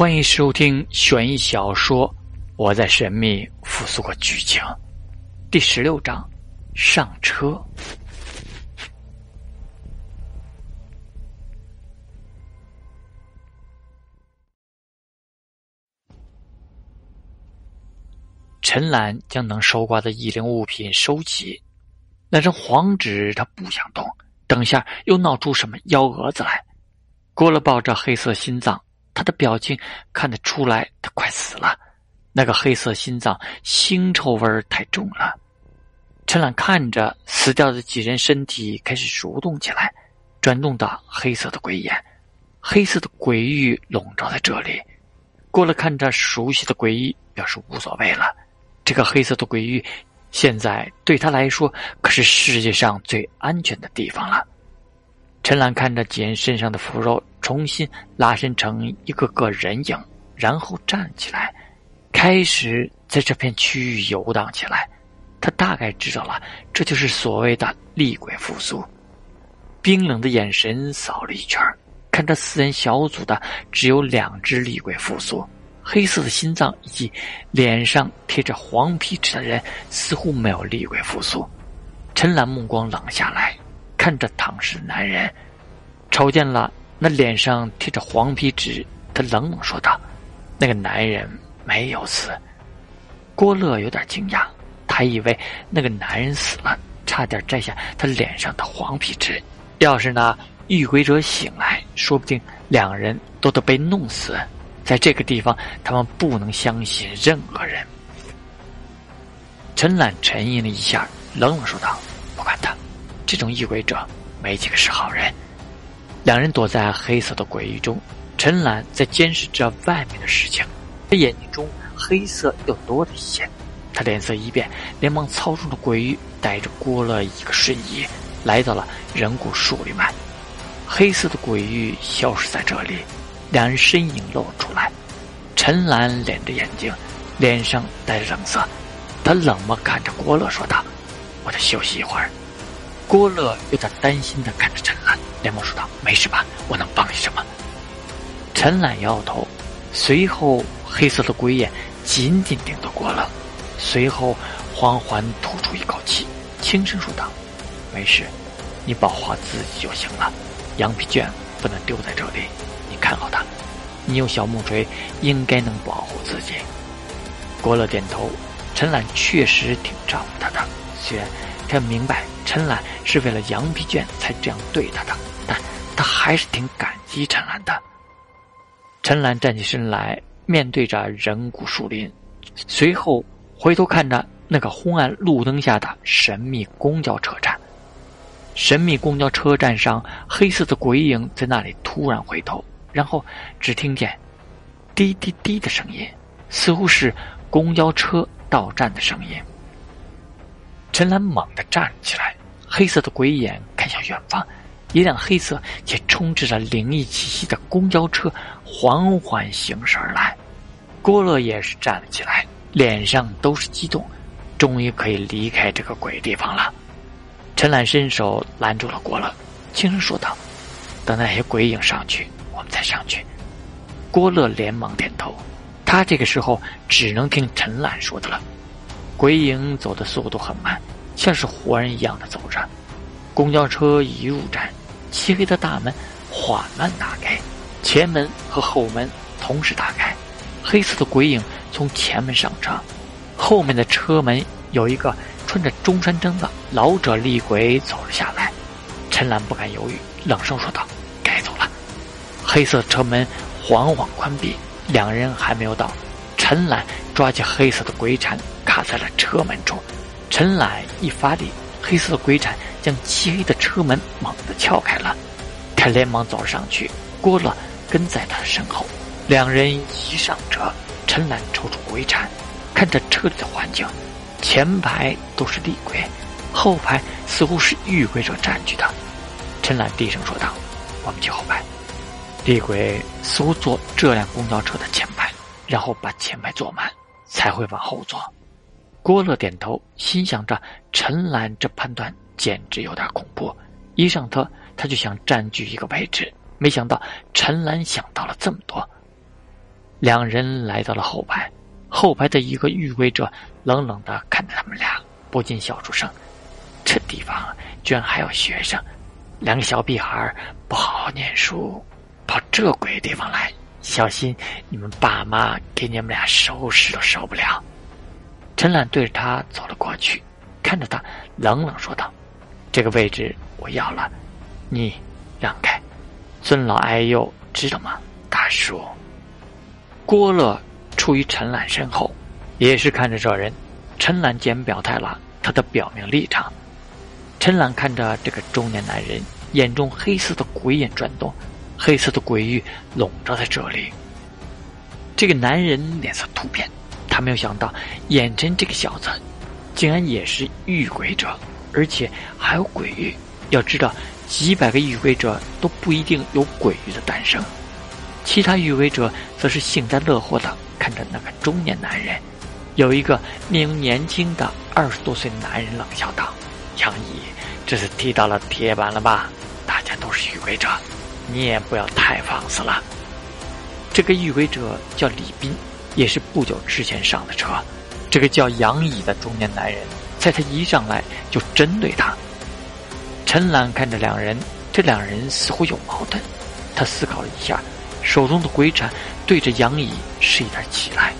欢迎收听悬疑小说《我在神秘复苏过剧情》第十六章：上车。陈兰将能收刮的异灵物品收起，那张黄纸他不想动，等下又闹出什么幺蛾子来。郭乐抱着黑色心脏。他的表情看得出来，他快死了。那个黑色心脏腥臭味太重了。陈岚看着死掉的几人身体开始蠕动起来，转动到黑色的鬼眼，黑色的鬼域笼罩在这里。过了看着熟悉的鬼域，表示无所谓了。这个黑色的鬼域，现在对他来说可是世界上最安全的地方了。陈岚看着几人身上的腐肉。重新拉伸成一个个人影，然后站起来，开始在这片区域游荡起来。他大概知道了，这就是所谓的厉鬼复苏。冰冷的眼神扫了一圈，看着四人小组的只有两只厉鬼复苏，黑色的心脏以及脸上贴着黄皮纸的人似乎没有厉鬼复苏。陈岚目光冷下来，看着躺尸男人，瞅见了。那脸上贴着黄皮纸，他冷冷说道：“那个男人没有死。”郭乐有点惊讶，他以为那个男人死了，差点摘下他脸上的黄皮纸。要是那遇鬼者醒来，说不定两人都得被弄死。在这个地方，他们不能相信任何人。陈岚沉吟了一下，冷冷说道：“不管他，这种遇鬼者没几个是好人。”两人躲在黑色的鬼域中，陈岚在监视着外面的事情。他眼睛中黑色又多了一些。他脸色一变，连忙操纵着鬼域，带着郭乐一个瞬移，来到了人骨树里面。黑色的鬼域消失在这里，两人身影露出来。陈岚敛着眼睛，脸上带着冷色。他冷漠看着郭乐，说道：“我得休息一会儿。”郭乐有点担心的看着陈岚。连忙说道：“没事吧？我能帮你什么？”陈岚摇摇头，随后黑色的鬼眼紧紧盯着郭乐，随后缓缓吐出一口气，轻声说道：“没事，你保护好自己就行了。羊皮卷不能丢在这里，你看好它。你有小木锤，应该能保护自己。”郭乐点头，陈岚确实挺照顾他的，虽然他明白陈岚是为了羊皮卷才这样对他的。但他还是挺感激陈岚的。陈岚站起身来，面对着人骨树林，随后回头看着那个昏暗路灯下的神秘公交车站。神秘公交车站上，黑色的鬼影在那里突然回头，然后只听见滴滴滴的声音，似乎是公交车到站的声音。陈岚猛地站起来，黑色的鬼眼看向远方。一辆黑色且充斥着灵异气息的公交车缓缓行驶而来，郭乐也是站了起来，脸上都是激动，终于可以离开这个鬼地方了。陈岚伸手拦住了郭乐，轻声说道：“等那些鬼影上去，我们再上去。”郭乐连忙点头，他这个时候只能听陈岚说的了。鬼影走的速度很慢，像是活人一样的走着。公交车一入站。漆黑的大门缓慢打开，前门和后门同时打开。黑色的鬼影从前门上车，后面的车门有一个穿着中山装的老者厉鬼走了下来。陈岚不敢犹豫，冷声说道：“该走了。”黑色车门缓缓关闭，两人还没有到，陈岚抓起黑色的鬼铲卡在了车门中。陈岚一发力，黑色的鬼铲。将漆黑的车门猛地撬开了，他连忙走了上去，郭乐跟在他的身后。两人一上车，陈岚抽出鬼铲，看着车里的环境，前排都是厉鬼，后排似乎是遇鬼者占据的。陈岚低声说道：“我们去后排。”厉鬼似乎坐这辆公交车的前排，然后把前排坐满，才会往后坐。郭乐点头，心想着陈岚这判断。简直有点恐怖！一上车，他就想占据一个位置，没想到陈岚想到了这么多。两人来到了后排，后排的一个遇鬼者冷冷的看着他们俩，不禁笑出声：“这地方居然还有学生，两个小屁孩不好好念书，跑这鬼地方来，小心你们爸妈给你们俩收拾都收不了。”陈岚对着他走了过去，看着他，冷冷说道：“这个位置我要了，你让开，尊老爱幼，知道吗，大叔？”郭乐处于陈岚身后，也是看着这人。陈岚既然表态了，他的表明立场。陈岚看着这个中年男人，眼中黑色的鬼眼转动，黑色的鬼域笼罩在这里。这个男人脸色突变，没有想到眼前这个小子，竟然也是遇鬼者，而且还有鬼域。要知道，几百个遇鬼者都不一定有鬼域的诞生。其他遇鬼者则是幸灾乐祸的看着那个中年男人，有一个名年轻的二十多岁男人冷笑道：“杨毅，这是踢到了铁板了吧？大家都是遇鬼者，你也不要太放肆了。”这个遇鬼者叫李斌，也是不久之前上的车。这个叫杨乙的中年男人，在他一上来就针对他。陈岚看着两人，这两人似乎有矛盾，他思考了一下。手中的鬼铲对着杨乙是一点起来，